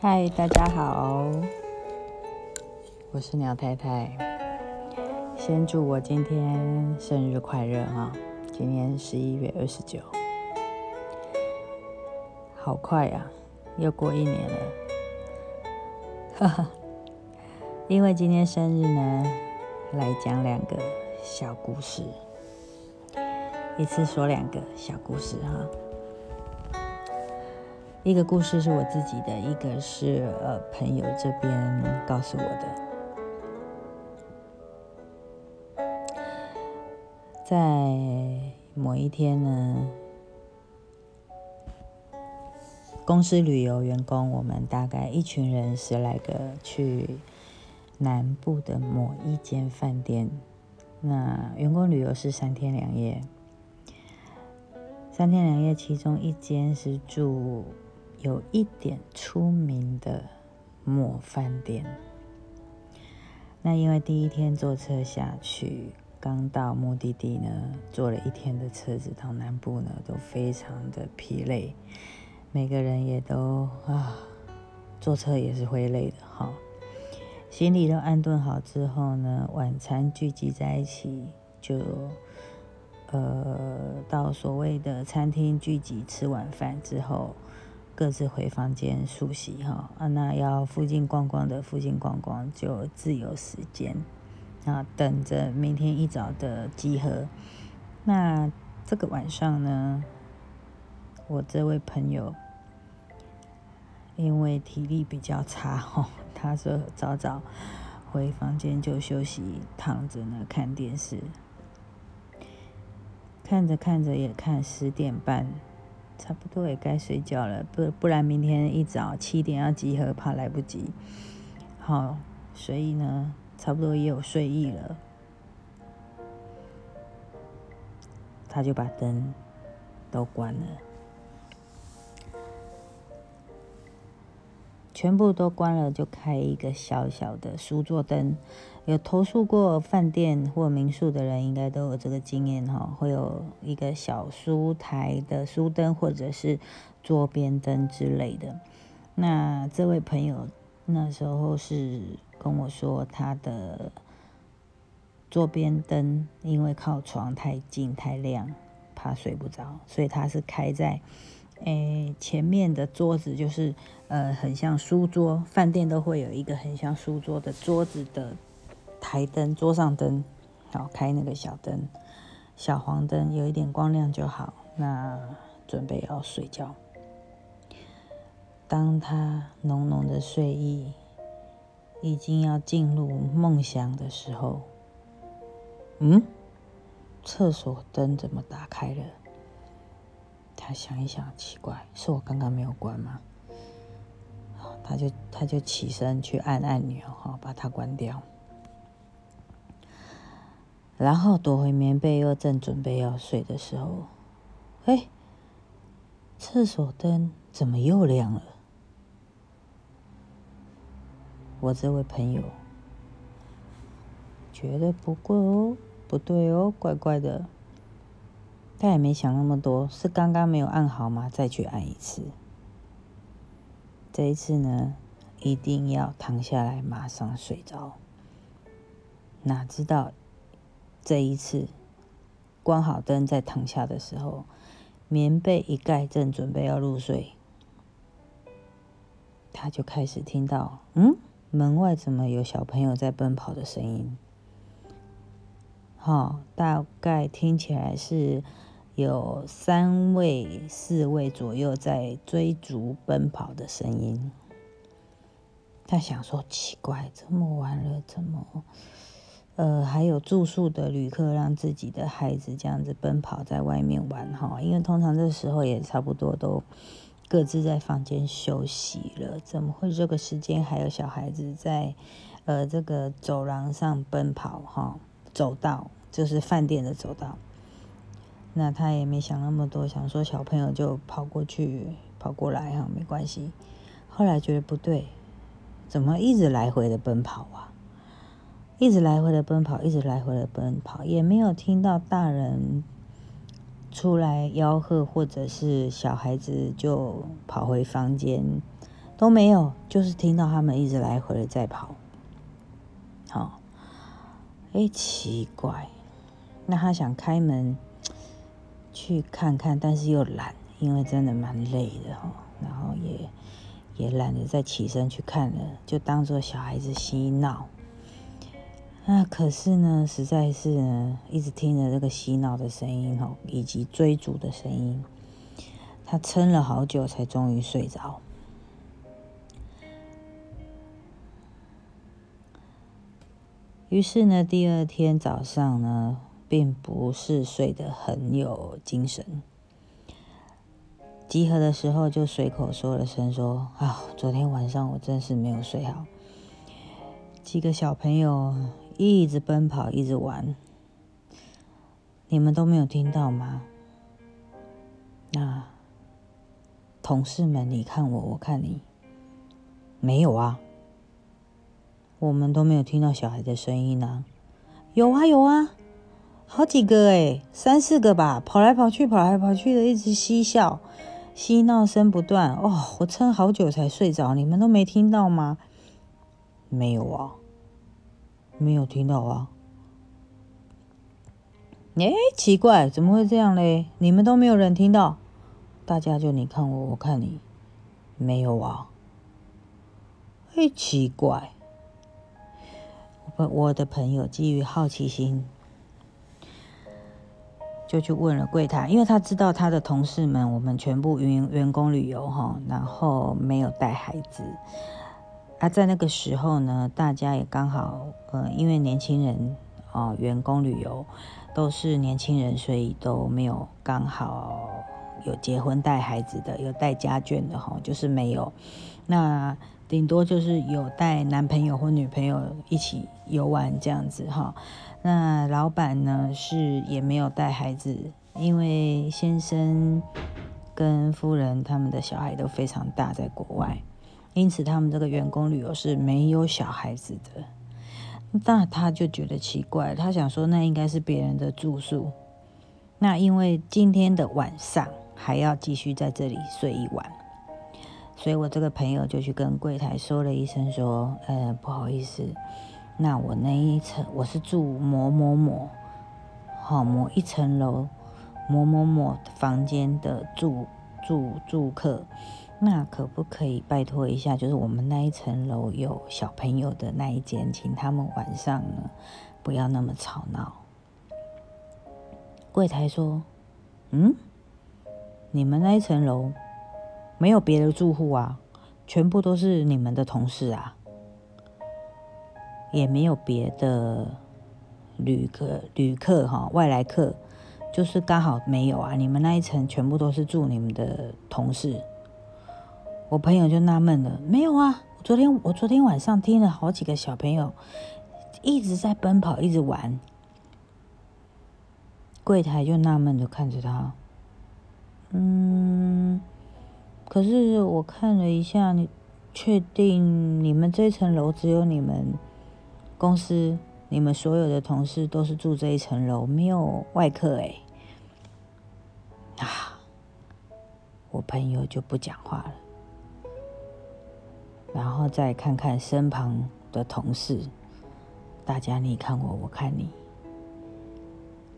嗨，大家好，我是鸟太太。先祝我今天生日快乐哈！今天十一月二十九，好快呀，又过一年了。哈哈，因为今天生日呢，来讲两个小故事，一次说两个小故事哈。一个故事是我自己的，一个是呃朋友这边告诉我的。在某一天呢，公司旅游员工，我们大概一群人十来个去南部的某一间饭店。那员工旅游是三天两夜，三天两夜，其中一间是住。有一点出名的某饭店。那因为第一天坐车下去，刚到目的地呢，坐了一天的车子到南部呢，都非常的疲累，每个人也都啊，坐车也是会累的哈。行李都安顿好之后呢，晚餐聚集在一起，就呃到所谓的餐厅聚集吃晚饭之后。各自回房间梳洗哈啊，那要附近逛逛的，附近逛逛就自由时间啊，等着明天一早的集合。那这个晚上呢，我这位朋友因为体力比较差哈，他说早早回房间就休息，躺着呢看电视，看着看着也看十点半。差不多也该睡觉了，不不然明天一早七点要集合，怕来不及。好，所以呢，差不多也有睡意了，他就把灯都关了。全部都关了，就开一个小小的书桌灯。有投诉过饭店或民宿的人，应该都有这个经验哈。会有一个小书台的书灯，或者是桌边灯之类的。那这位朋友那时候是跟我说，他的桌边灯因为靠床太近太亮，怕睡不着，所以他是开在。诶，前面的桌子就是呃，很像书桌，饭店都会有一个很像书桌的桌子的台灯，桌上灯，好开那个小灯，小黄灯，有一点光亮就好。那准备要睡觉，当他浓浓的睡意已经要进入梦乡的时候，嗯，厕所灯怎么打开了？他想一想，奇怪，是我刚刚没有关吗？他就他就起身去按按钮，哈，把它关掉，然后躲回棉被，又正准备要睡的时候，哎，厕所灯怎么又亮了？我这位朋友觉得不过哦，不对哦，怪怪的。他也没想那么多，是刚刚没有按好吗？再去按一次。这一次呢，一定要躺下来，马上睡着。哪知道这一次关好灯再躺下的时候，棉被一盖，正准备要入睡，他就开始听到，嗯，门外怎么有小朋友在奔跑的声音？好，大概听起来是。有三位、四位左右在追逐奔跑的声音。他想说：奇怪，这么晚了，怎么呃还有住宿的旅客让自己的孩子这样子奔跑在外面玩？哈，因为通常这时候也差不多都各自在房间休息了，怎么会这个时间还有小孩子在呃这个走廊上奔跑？哈，走道就是饭店的走道。那他也没想那么多，想说小朋友就跑过去、跑过来哈，没关系。后来觉得不对，怎么一直来回的奔跑啊？一直来回的奔跑，一直来回的奔跑，也没有听到大人出来吆喝，或者是小孩子就跑回房间都没有，就是听到他们一直来回的在跑。好，哎，奇怪，那他想开门去看看，但是又懒，因为真的蛮累的哈，然后也也懒得再起身去看了，就当做小孩子嬉闹。那可是呢，实在是呢，一直听着这个嬉闹的声音哦，以及追逐的声音，他撑了好久才终于睡着。于是呢，第二天早上呢，并不是睡得很有精神。集合的时候就随口说了声说：“啊，昨天晚上我真是没有睡好。”几个小朋友。一直奔跑，一直玩，你们都没有听到吗？那同事们，你看我，我看你，没有啊？我们都没有听到小孩的声音呢。有啊，有啊，好几个哎，三四个吧，跑来跑去，跑来跑去的，一直嬉笑，嬉闹声不断。哦，我撑好久才睡着，你们都没听到吗？没有啊。没有听到啊！哎，奇怪，怎么会这样嘞？你们都没有人听到，大家就你看我，我看你，没有啊！哎，奇怪，我我的朋友基于好奇心，就去问了柜台，因为他知道他的同事们，我们全部员员工旅游哈，然后没有带孩子。啊，在那个时候呢，大家也刚好，呃，因为年轻人哦，员工旅游都是年轻人，所以都没有刚好有结婚带孩子的，有带家眷的哈，就是没有。那顶多就是有带男朋友或女朋友一起游玩这样子哈。那老板呢是也没有带孩子，因为先生跟夫人他们的小孩都非常大，在国外。因此，他们这个员工旅游是没有小孩子的。那他就觉得奇怪，他想说，那应该是别人的住宿。那因为今天的晚上还要继续在这里睡一晚，所以我这个朋友就去跟柜台说了一声，说：“呃，不好意思，那我那一层我是住某某某，好某一层楼某某某房间的住住住客。”那可不可以拜托一下？就是我们那一层楼有小朋友的那一间，请他们晚上呢不要那么吵闹。柜台说：“嗯，你们那一层楼没有别的住户啊，全部都是你们的同事啊，也没有别的旅客旅客哈，外来客，就是刚好没有啊。你们那一层全部都是住你们的同事。”我朋友就纳闷了，没有啊，昨天我昨天晚上听了好几个小朋友一直在奔跑，一直玩。柜台就纳闷的看着他，嗯，可是我看了一下，你确定你们这层楼只有你们公司，你们所有的同事都是住这一层楼，没有外客哎？啊，我朋友就不讲话了。然后再看看身旁的同事，大家你看我，我看你，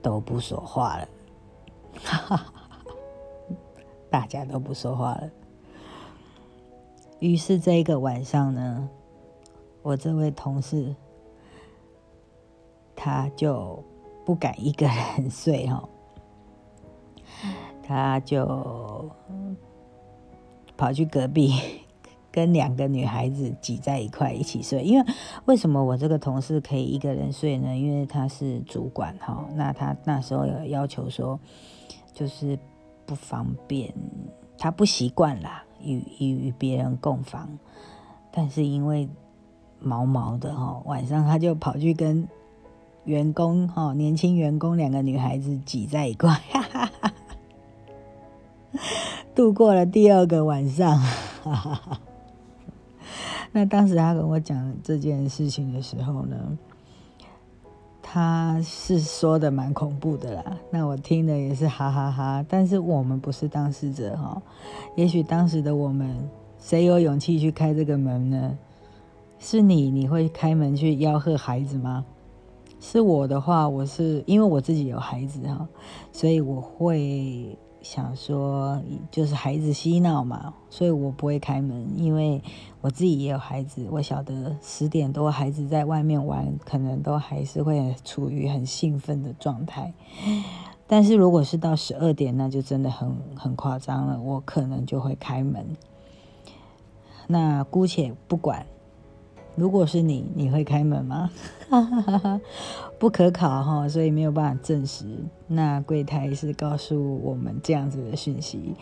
都不说话了，哈哈，大家都不说话了。于是这一个晚上呢，我这位同事他就不敢一个人 睡哦，他就跑去隔壁。跟两个女孩子挤在一块一起睡，因为为什么我这个同事可以一个人睡呢？因为他是主管哈，那他那时候有要求说，就是不方便，他不习惯啦，与与与别人共房，但是因为毛毛的哈，晚上他就跑去跟员工哈，年轻员工两个女孩子挤在一块，哈哈哈，度过了第二个晚上，哈哈哈。那当时他跟我讲这件事情的时候呢，他是说的蛮恐怖的啦。那我听的也是哈哈哈。但是我们不是当事者哈，也许当时的我们谁有勇气去开这个门呢？是你，你会开门去吆喝孩子吗？是我的话，我是因为我自己有孩子哈，所以我会想说，就是孩子嬉闹嘛，所以我不会开门，因为我自己也有孩子，我晓得十点多孩子在外面玩，可能都还是会处于很兴奋的状态。但是如果是到十二点，那就真的很很夸张了，我可能就会开门。那姑且不管。如果是你，你会开门吗？不可考哈，所以没有办法证实。那柜台是告诉我们这样子的讯息，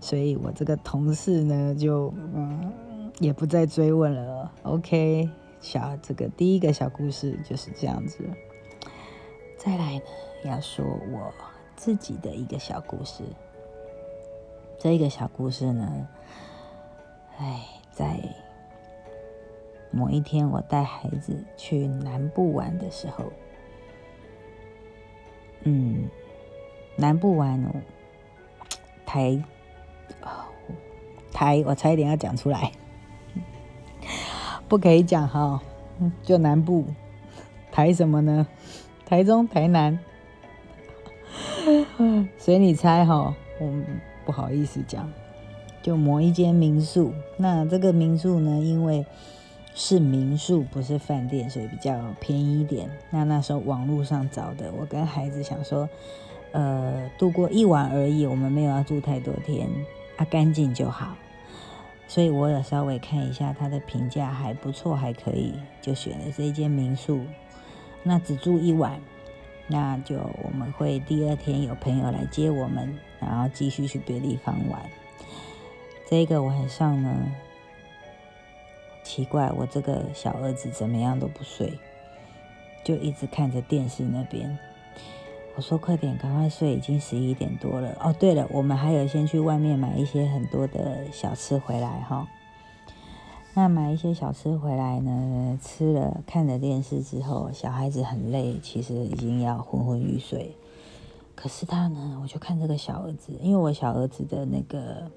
所以我这个同事呢，就嗯，也不再追问了。OK，小这个第一个小故事就是这样子。再来呢，要说我自己的一个小故事。这个小故事呢，哎，在。某一天，我带孩子去南部玩的时候，嗯，南部玩哦，台台，我差一点要讲出来，不可以讲哈，就南部台什么呢？台中、台南，随你猜哈，我不好意思讲，就某一间民宿。那这个民宿呢，因为是民宿，不是饭店，所以比较便宜一点。那那时候网络上找的，我跟孩子想说，呃，度过一晚而已，我们没有要住太多天，啊，干净就好。所以我有稍微看一下他的评价还不错，还可以，就选了这一间民宿。那只住一晚，那就我们会第二天有朋友来接我们，然后继续去别的地方玩。这个晚上呢？奇怪，我这个小儿子怎么样都不睡，就一直看着电视那边。我说：“快点，赶快睡，已经十一点多了。”哦，对了，我们还有先去外面买一些很多的小吃回来哈。那买一些小吃回来呢，吃了看了电视之后，小孩子很累，其实已经要昏昏欲睡。可是他呢，我就看这个小儿子，因为我小儿子的那个。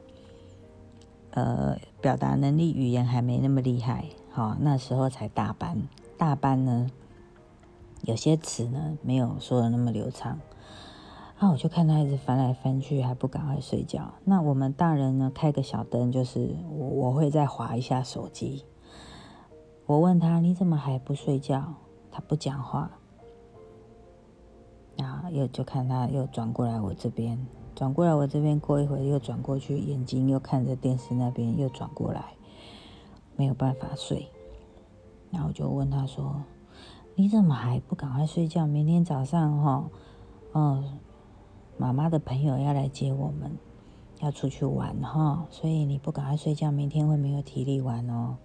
呃，表达能力、语言还没那么厉害，好，那时候才大班，大班呢，有些词呢没有说的那么流畅，那我就看他一直翻来翻去，还不赶快睡觉。那我们大人呢，开个小灯，就是我我会再划一下手机。我问他你怎么还不睡觉？他不讲话，然后又就看他又转过来我这边。转过来，我这边过一会又转过去，眼睛又看着电视那边，又转过来，没有办法睡。然后就问他说：“你怎么还不赶快睡觉？明天早上哈，嗯，妈妈的朋友要来接我们，要出去玩哈，所以你不赶快睡觉，明天会没有体力玩哦。”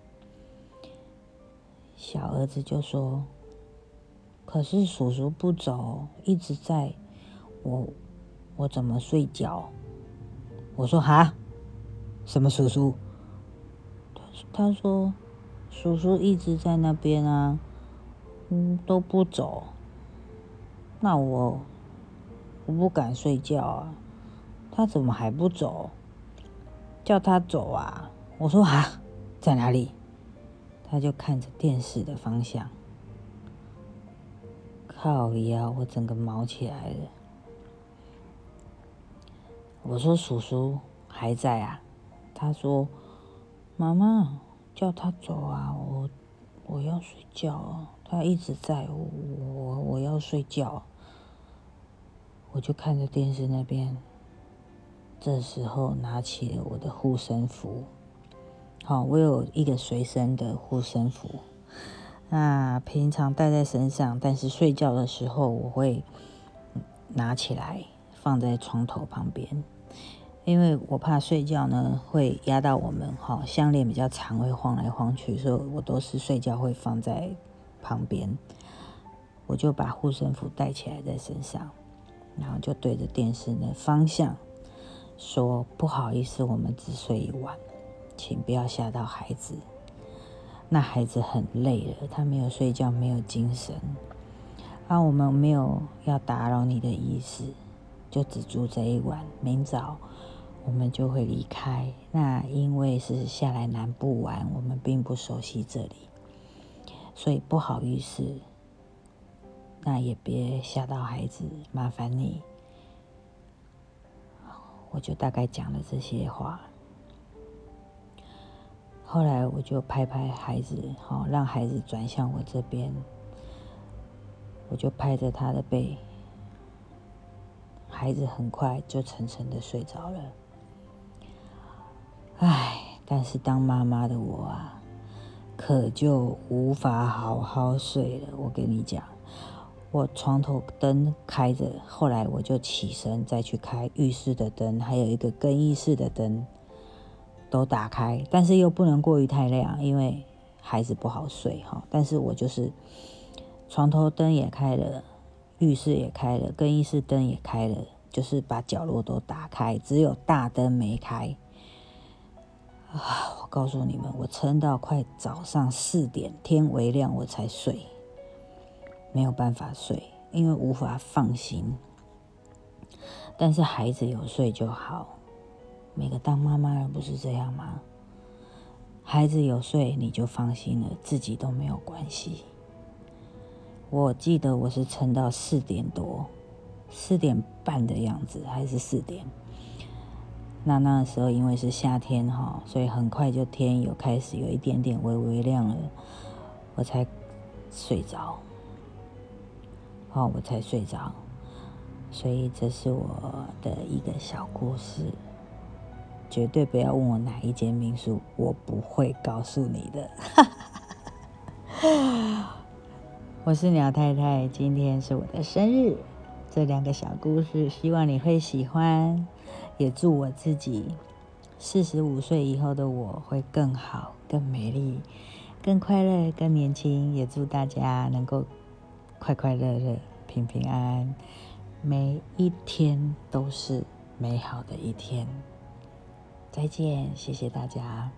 小儿子就说：“可是叔叔不走，一直在我。”我怎么睡觉？我说哈，什么叔叔？他说叔叔一直在那边啊，嗯，都不走。那我我不敢睡觉啊，他怎么还不走？叫他走啊！我说哈，在哪里？他就看着电视的方向。靠呀！我整个毛起来了。我说：“叔叔还在啊？”他说：“妈妈叫他走啊，我我要睡觉。他一直在，我我要睡觉。”我就看着电视那边，这时候拿起了我的护身符。好，我有一个随身的护身符，那平常带在身上，但是睡觉的时候我会拿起来。放在床头旁边，因为我怕睡觉呢会压到我们哈，项链比较长会晃来晃去，所以我都是睡觉会放在旁边。我就把护身符带起来在身上，然后就对着电视的方向说：“不好意思，我们只睡一晚，请不要吓到孩子。那孩子很累了，他没有睡觉，没有精神。啊，我们没有要打扰你的意思。”就只住这一晚，明早我们就会离开。那因为是下来南部玩，我们并不熟悉这里，所以不好意思。那也别吓到孩子，麻烦你。我就大概讲了这些话。后来我就拍拍孩子，好让孩子转向我这边，我就拍着他的背，孩子很快就沉沉的睡着了。唉，但是当妈妈的我啊，可就无法好好睡了。我跟你讲，我床头灯开着，后来我就起身再去开浴室的灯，还有一个更衣室的灯。都打开，但是又不能过于太亮，因为孩子不好睡哈。但是我就是床头灯也开了，浴室也开了，更衣室灯也开了，就是把角落都打开，只有大灯没开。啊！我告诉你们，我撑到快早上四点，天微亮我才睡，没有办法睡，因为无法放心。但是孩子有睡就好。每个当妈妈的不是这样吗？孩子有睡你就放心了，自己都没有关系。我记得我是撑到四点多，四点半的样子，还是四点。那那时候因为是夏天哈，所以很快就天有开始有一点点微微亮了，我才睡着。好，我才睡着。所以这是我的一个小故事。绝对不要问我哪一间民宿，我不会告诉你的。我是鸟太太，今天是我的生日，这两个小故事希望你会喜欢，也祝我自己四十五岁以后的我会更好、更美丽、更快乐、更年轻。也祝大家能够快快乐乐、平平安安，每一天都是美好的一天。再见，谢谢大家。